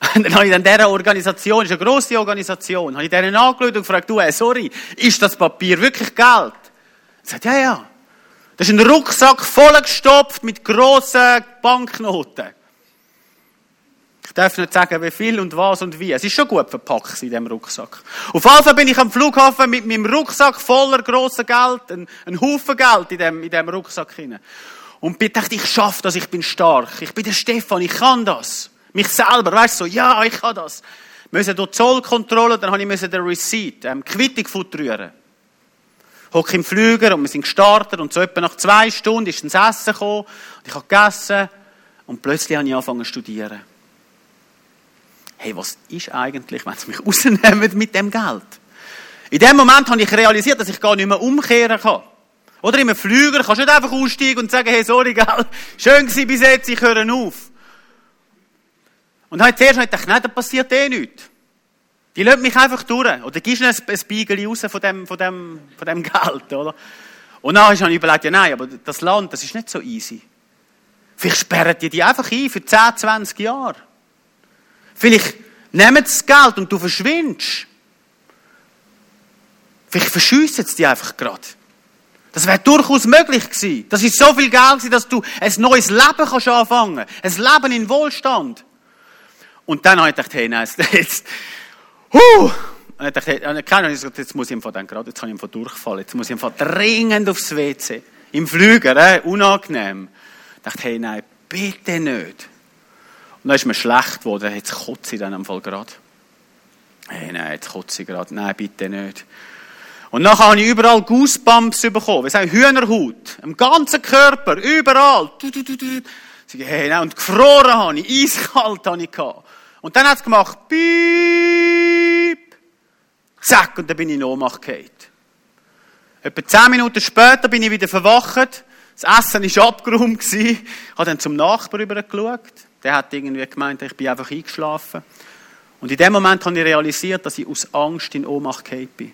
Dann habe ich dann dieser Organisation, das ist eine grosse Organisation, habe ich denen angeschaut und gefragt, du, äh, sorry, ist das Papier wirklich Geld? Er sagt, ja, ja. Das ist ein Rucksack vollgestopft mit grossen Banknoten. Ich darf nicht sagen, wie viel und was und wie. Es ist schon gut verpackt in diesem Rucksack. Auf Fall bin ich am Flughafen mit meinem Rucksack voller grosser Geld, ein, Haufen Geld in diesem, in diesem Rucksack hinein. Und ich dachte, ich schaffe das, ich bin stark. Ich bin der Stefan, ich kann das mich selber, weißt du, so, ja, ich kann das. Müssen durch Zollkontrolle, dann habe ich den Receipt, ähm, Quittung futurieren. Hock im Flüger und wir sind gestartet und so etwa nach zwei Stunden ist das Essen gekommen und ich habe gegessen und plötzlich habe ich angefangen zu studieren. Hey, was ist eigentlich, wenn sie mich rausnehmen mit dem Geld? In dem Moment habe ich realisiert, dass ich gar nicht mehr umkehren kann. Oder in einem Flüger kannst du nicht einfach aussteigen und sagen, hey, sorry, gell, schön gewesen bis jetzt, ich höre auf. Und habe zuerst gedacht, nein, da passiert eh nichts. Die lassen mich einfach durch. Oder gibst du ein, ein Beigel raus von dem, von, dem, von dem Geld, oder? Und dann habe ich überlegt, ja nein, aber das Land, das ist nicht so easy. Vielleicht sperren die die einfach ein für 10, 20 Jahre. Vielleicht nehmen sie das Geld und du verschwindest. Vielleicht verschiessen sie die einfach gerade. Das wäre durchaus möglich gewesen. Das ist so viel Geld gewesen, dass du ein neues Leben kannst anfangen. Ein Leben in Wohlstand. Und dann habe ich gedacht, hey, nein, jetzt, huh! Und ich dachte, hey, keine jetzt muss ich einfach dann gerade, jetzt kann ich einfach durchfallen. Jetzt muss ich einfach dringend aufs WC. Im Flüger, äh, unangenehm. Ich dachte, hey, nein, bitte nicht. Und dann ist mir schlecht geworden, jetzt kotze ich dann am Fall gerade. Hey, nein, jetzt kotze ich gerade. Nein, bitte nicht. Und nachher habe ich überall Goosebumps bekommen. Wir sagen Hühnerhaut. Am ganzen Körper, überall. Hey, nein. Und gefroren habe ich, eiskalt habe ich gehabt. Und dann hat es gemacht, piep. Zack, und dann bin ich in Ohnmacht gefallen. Etwa zehn Minuten später bin ich wieder verwacht. Das Essen war abgeräumt. Ich habe dann zum Nachbar rübergeschaut. Der hat irgendwie gemeint, ich bin einfach eingeschlafen. Und in dem Moment habe ich realisiert, dass ich aus Angst in Ohnmacht gefallen bin.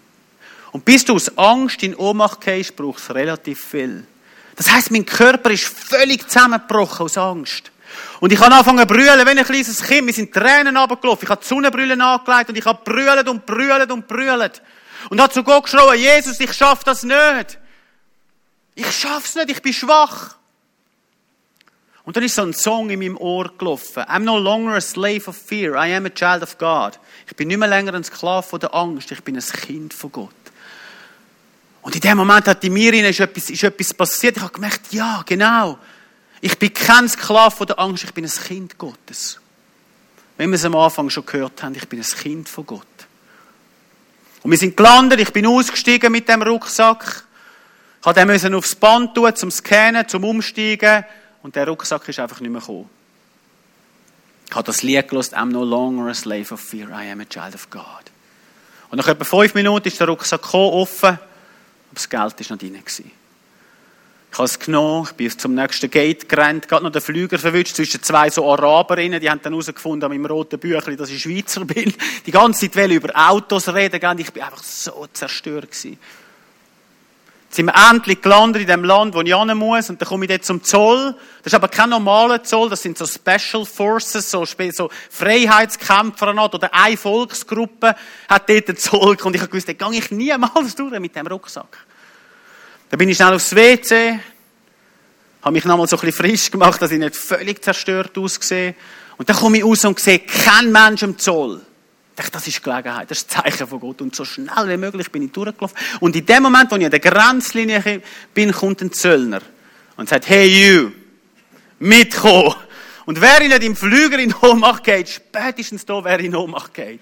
Und bis du aus Angst in Ohnmacht gehst, brauchst du relativ viel. Das heißt, mein Körper ist völlig zusammengebrochen aus Angst. Und ich habe angefangen zu brüllen, wenn ein kleines Kind, mir sind Tränen runtergelaufen. Ich habe die Sonnenbrille angelegt und ich habe brüllt und brüllt und brüllt. Und habe zu Gott geschrien, Jesus, ich schaffe das nicht. Ich schaff's nicht, ich bin schwach. Und dann ist so ein Song in meinem Ohr gelaufen. I'm no longer a slave of fear. I am a child of God. Ich bin nicht mehr länger ein Sklave der Angst. Ich bin ein Kind von Gott. Und in dem Moment hat in mir ist etwas, ist etwas passiert. Ich habe gemerkt, ja, genau. Ich bin kein Sklave von der Angst, ich bin ein Kind Gottes. Wenn wir es am Anfang schon gehört haben, ich bin ein Kind von Gott. Und wir sind gelandet, ich bin ausgestiegen mit dem Rucksack. Ich musste den aufs Band tun, zum Scannen, zum Umsteigen. Und der Rucksack ist einfach nicht mehr gekommen. Ich habe das Lied gelesen, I'm no longer a slave of fear, I am a child of God. Und nach etwa fünf Minuten ist der Rucksack gekommen, offen, aber das Geld war noch drin. Ich habe es genommen, ich bin zum nächsten Gate gerannt, gerade noch den Flüger verwünscht zwischen zwei so Araberinnen, die haben dann herausgefunden an meinem roten Büchlein, dass ich Schweizer bin. Die ganze Zeit will über Autos reden, und ich bin einfach so zerstört gewesen. Jetzt sind wir endlich gelandet in dem Land, wo ich hin muss, und dann komme ich dort zum Zoll. Das ist aber kein normaler Zoll, das sind so Special Forces, so, so Freiheitskämpfer oder eine Volksgruppe hat dort den Zoll, und ich habe gewusst, da gehe ich niemals durch mit dem Rucksack. Dann bin ich schnell aufs WC, habe mich nochmal so ein bisschen frisch gemacht, dass ich nicht völlig zerstört aussehe. Und dann komme ich raus und sehe kein Mensch im Zoll. Ich dachte, das ist Gelegenheit, das ist ein Zeichen von Gott. Und so schnell wie möglich bin ich durchgelaufen. Und in dem Moment, wo ich an der Grenzlinie bin, kommt ein Zöllner und sagt, hey you, mitkommen. Und wer nicht im Flüger in Ohnmacht geht, spätestens da, wer in Ohnmacht geht.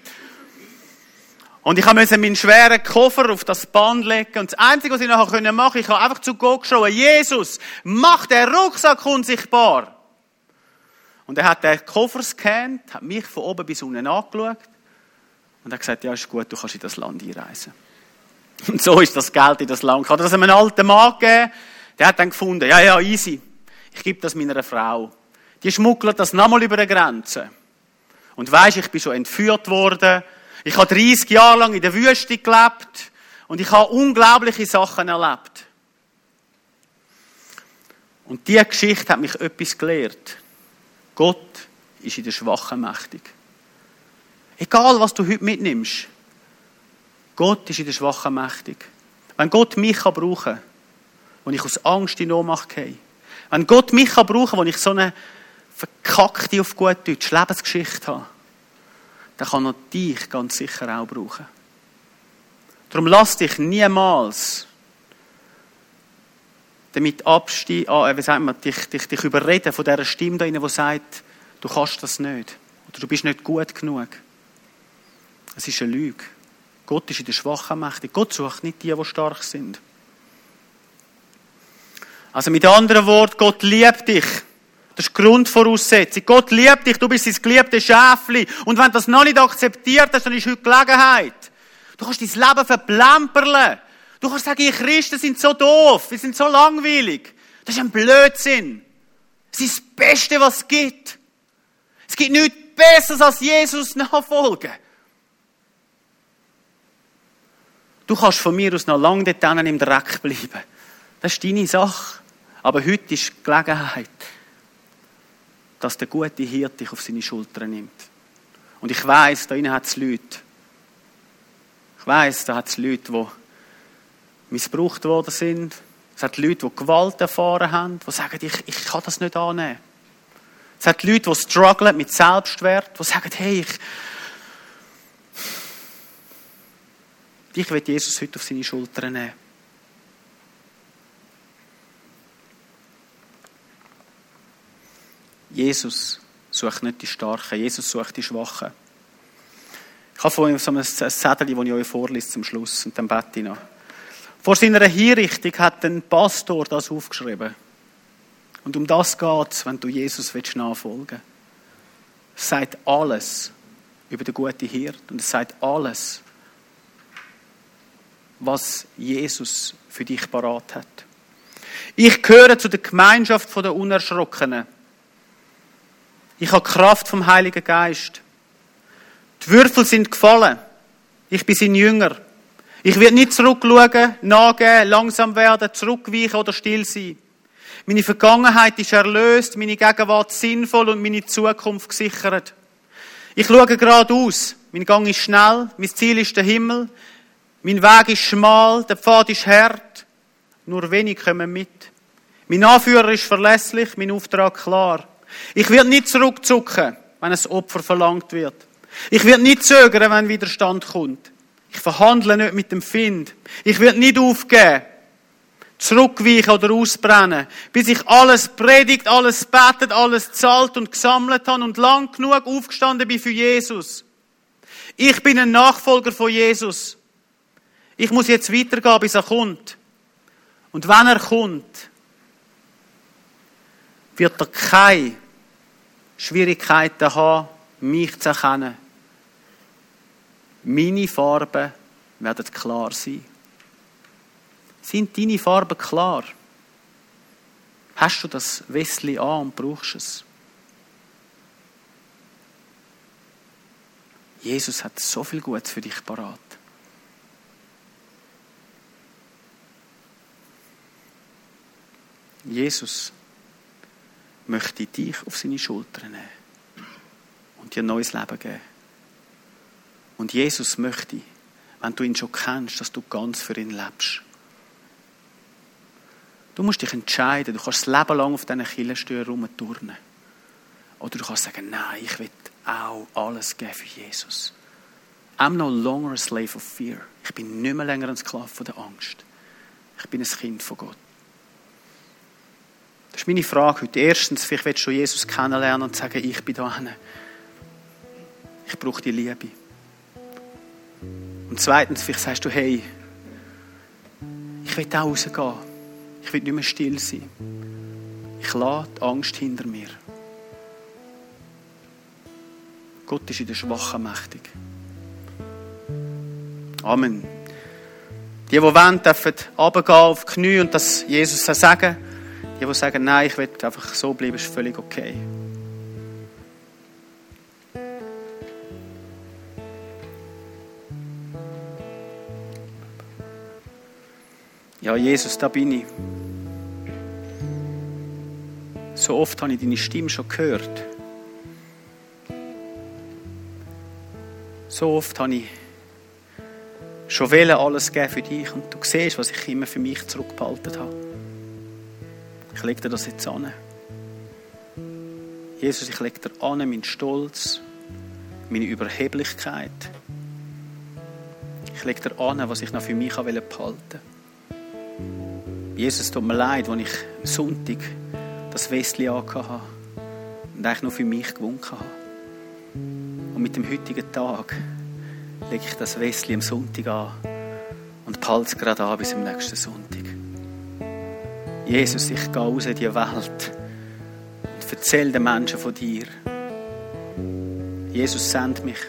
Und ich musste meinen schweren Koffer auf das Band legen. Und das Einzige, was ich nachher machen konnte, ich habe einfach zu Gott geschrien, Jesus, mach den Rucksack unsichtbar. Und er hat den Koffer gescannt, hat mich von oben bis unten angeschaut und hat gesagt, ja, ist gut, du kannst in das Land einreisen. Und so ist das Geld in das Land. Ich habe das einem alten Mann gegeben, der hat dann gefunden, ja, ja, easy. Ich gebe das meiner Frau. Die schmuggelt das nochmal über die Grenze. Und weisst, ich bin schon entführt worden, ich habe 30 Jahre lang in der Wüste gelebt und ich habe unglaubliche Sachen erlebt. Und diese Geschichte hat mich etwas gelehrt. Gott ist in der Schwachen mächtig. Egal, was du heute mitnimmst. Gott ist in der Schwachen mächtig. Wenn Gott mich brauchen kann, wenn ich aus Angst in Ohnmacht gehe, wenn Gott mich brauchen kann, wenn ich so eine verkackte, auf gut Deutsch, Lebensgeschichte habe, dann kann er dich ganz sicher auch brauchen. Darum lass dich niemals damit abstehen, ah, wie sagt man, dich, dich, dich überreden von dieser Stimme da die sagt, du kannst das nicht. Oder du bist nicht gut genug. Es ist eine Lüge. Gott ist in der Schwachen mächtig. Gott sucht nicht die, die stark sind. Also mit anderen Worten, Gott liebt dich. Das ist die Grundvoraussetzung. Gott liebt dich, du bist sein geliebtes Schäfli. Und wenn du das noch nicht akzeptiert hast, dann ist heute Gelegenheit. Du kannst dein Leben verplemperlen. Du kannst sagen, ihr Christen sind so doof, wir sind so langweilig. Das ist ein Blödsinn. Es ist das Beste, was es gibt. Es gibt nichts Besseres als Jesus nachfolgen. Du kannst von mir aus noch lange dort im Dreck bleiben. Das ist deine Sache. Aber heute ist Gelegenheit. Dass der gute Hirte dich auf seine Schultern nimmt. Und ich weiß, da hat es Leute. Ich weiß, da hat es Leute, die missbraucht worden sind. Es hat Leute, die Gewalt erfahren haben, die sagen, ich, ich kann das nicht annehmen. Es hat Leute, die strugglen mit Selbstwert, die sagen, hey, ich, ich will Jesus heute auf seine Schultern nehmen. Jesus sucht nicht die Starken, Jesus sucht die Schwachen. Ich habe vorhin so ein Zettel, das ich euch vorlese zum Schluss und dann bete ich noch. Vor seiner Hinrichtung hat ein Pastor das aufgeschrieben. Und um das geht es, wenn du Jesus nachfolgen willst. Es sagt alles über den guten Hirt und es sagt alles, was Jesus für dich parat hat. Ich gehöre zu der Gemeinschaft der Unerschrockenen. Ich habe Kraft vom Heiligen Geist. Die Würfel sind gefallen. Ich bin sein Jünger. Ich werde nicht zurückschauen, nachgehen, langsam werden, zurückweichen oder still sein. Meine Vergangenheit ist erlöst, meine Gegenwart sinnvoll und meine Zukunft gesichert. Ich schaue geradeaus. Mein Gang ist schnell, mein Ziel ist der Himmel. Mein Weg ist schmal, der Pfad ist hart. Nur wenig kommen mit. Mein Anführer ist verlässlich, mein Auftrag klar. Ich werde nicht zurückzucken, wenn ein Opfer verlangt wird. Ich werde nicht zögern, wenn Widerstand kommt. Ich verhandle nicht mit dem Find. Ich werde nicht aufgeben, zurückweichen oder ausbrennen, bis ich alles predigt, alles betet, alles zahlt und gesammelt habe und lang genug aufgestanden bin für Jesus. Ich bin ein Nachfolger von Jesus. Ich muss jetzt weitergehen, bis er kommt. Und wenn er kommt, wird er keine Schwierigkeiten haben, mich zu erkennen. Meine Farben werden klar sein. Sind deine Farben klar? Hast du das Wessli an und brauchst es? Jesus hat so viel Gutes für dich parat. Jesus möchte dich auf seine Schultern nehmen und dir ein neues Leben geben. Und Jesus möchte, wenn du ihn schon kennst, dass du ganz für ihn lebst. Du musst dich entscheiden. Du kannst das Leben lang auf diesen Killenstühlen rumturnen. Oder du kannst sagen, nein, ich will auch alles geben für Jesus. I'm no longer a slave of fear. Ich bin nicht mehr länger ein Sklave der Angst. Ich bin ein Kind von Gott. Das ist meine Frage heute. Erstens, vielleicht willst du Jesus kennenlernen und sagen, ich bin da. Ich brauche die Liebe. Und zweitens, vielleicht sagst du, hey, ich will auch rausgehen. Ich will nicht mehr still sein. Ich lasse die Angst hinter mir. Gott ist in der Schwachen mächtig. Amen. Die, die wollen, dürfen runtergehen auf die Knie und das Jesus sagen. Die, die sagen, nein, ich will einfach so bleiben, ist völlig okay. Ja, Jesus, da bin ich. So oft habe ich deine Stimme schon gehört. So oft habe ich schon alles geben für dich und du siehst, was ich immer für mich zurückgehalten habe. Ich lege dir das jetzt an. Jesus, ich lege dir an meinen Stolz, meine Überheblichkeit. Ich lege dir an, was ich noch für mich behalten wollte. Jesus, tut mir leid, als ich am Sonntag das Westli hatte und eigentlich nur für mich gewunken habe. Und mit dem heutigen Tag lege ich das Westli am Sonntag an und behalte es gerade an bis zum nächsten Sonntag. Jesus, ich gehe raus in die Welt und erzähle den Menschen von dir. Jesus, send mich.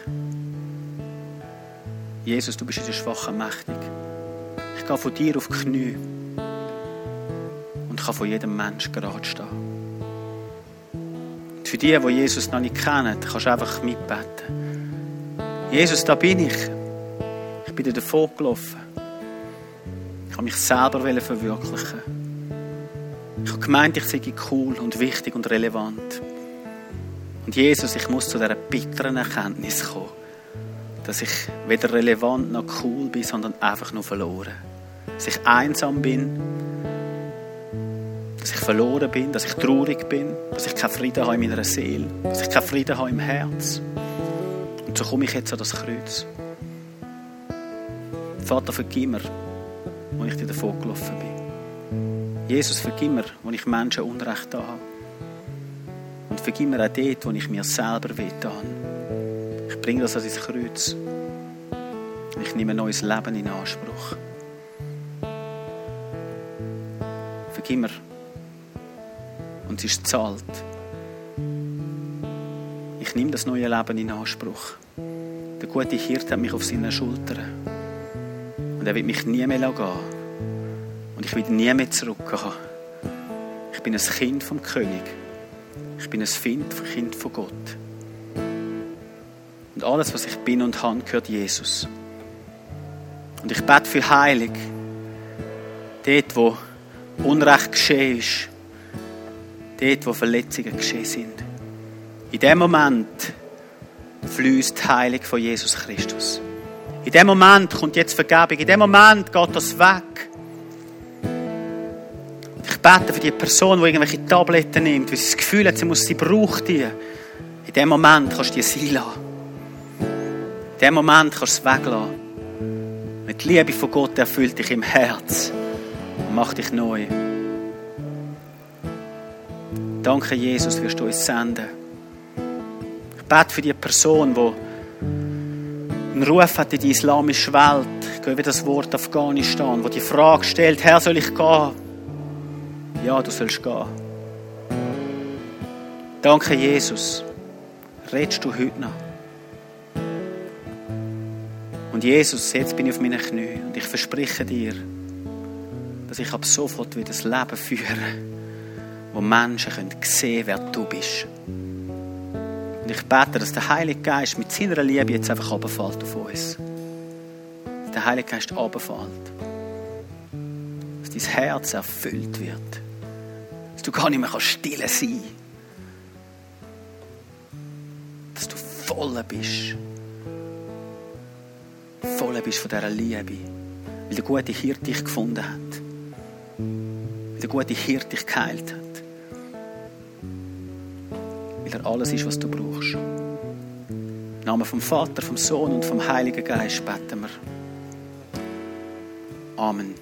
Jesus, du bist in der Schwachen mächtig. Ich gehe von dir auf die Knie und kann von jedem Menschen gerade stehen. Und für die, die Jesus noch nicht kennen, kannst du einfach mitbeten. Jesus, da bin ich. Ich bin dir davon gelaufen. Ich habe mich selber verwirklichen. Habe gemeint, ich sei cool und wichtig und relevant. Und Jesus, ich muss zu dieser bitteren Erkenntnis kommen, dass ich weder relevant noch cool bin, sondern einfach nur verloren. Dass ich einsam bin, dass ich verloren bin, dass ich traurig bin, dass ich keinen Frieden habe in meiner Seele, dass ich keinen Frieden habe im Herz. Und so komme ich jetzt an das Kreuz. Vater, vergib mir, wo ich dir davon gelaufen bin. Jesus, vergib mir, wo ich Menschen Unrecht habe. Und vergib mir auch dort, wo ich mir selber wehtan. Ich bringe das an dein Kreuz. Ich nehme ein neues Leben in Anspruch. Vergib mir. Und es ist zahlt. Ich nehme das neue Leben in Anspruch. Der gute Hirte hat mich auf seinen Schultern. Und er wird mich nie mehr gehen. Und ich will nie mehr zurückgehen. Ich bin ein Kind vom König. Ich bin ein Kind von Gott. Und alles, was ich bin und habe, gehört Jesus. Und ich bete für Heilig. Dort, wo Unrecht geschehen ist. Dort, wo Verletzungen geschehen sind. In dem Moment fließt Heilig von Jesus Christus. In dem Moment kommt jetzt Vergebung. In dem Moment geht das weg bete für die Person, die irgendwelche Tabletten nimmt, weil sie das Gefühl hat, sie muss sie braucht die. In dem Moment kannst du die sein lassen. In dem Moment kannst du es weglassen. Mit Liebe von Gott erfüllt dich im Herz und macht dich neu. Danke, Jesus, wirst du uns senden. Ich bete für die Person, die einen Ruf hat in die islamische Welt. Ich gehe wieder das Wort Afghanistan, wo die Frage stellt, Herr, soll ich gehen? Ja, du sollst gehen. Danke, Jesus. Redest du heute noch? Und Jesus, jetzt bin ich auf meinen Knien und ich verspreche dir, dass ich ab sofort wieder das Leben führe, wo Menschen können sehen wer du bist. Und ich bete, dass der Heilige Geist mit seiner Liebe jetzt einfach runterfällt auf uns. Dass der Heilige Geist runterfällt. Dass dein Herz erfüllt wird dass du gar nicht mehr still sein kannst. Dass du voll bist. Voll bist von dieser Liebe. Weil der gute Hirte dich gefunden hat. Weil der gute Hirte dich geheilt hat. Weil er alles ist, was du brauchst. Im Namen vom Vater, vom Sohn und vom Heiligen Geist beten wir. Amen.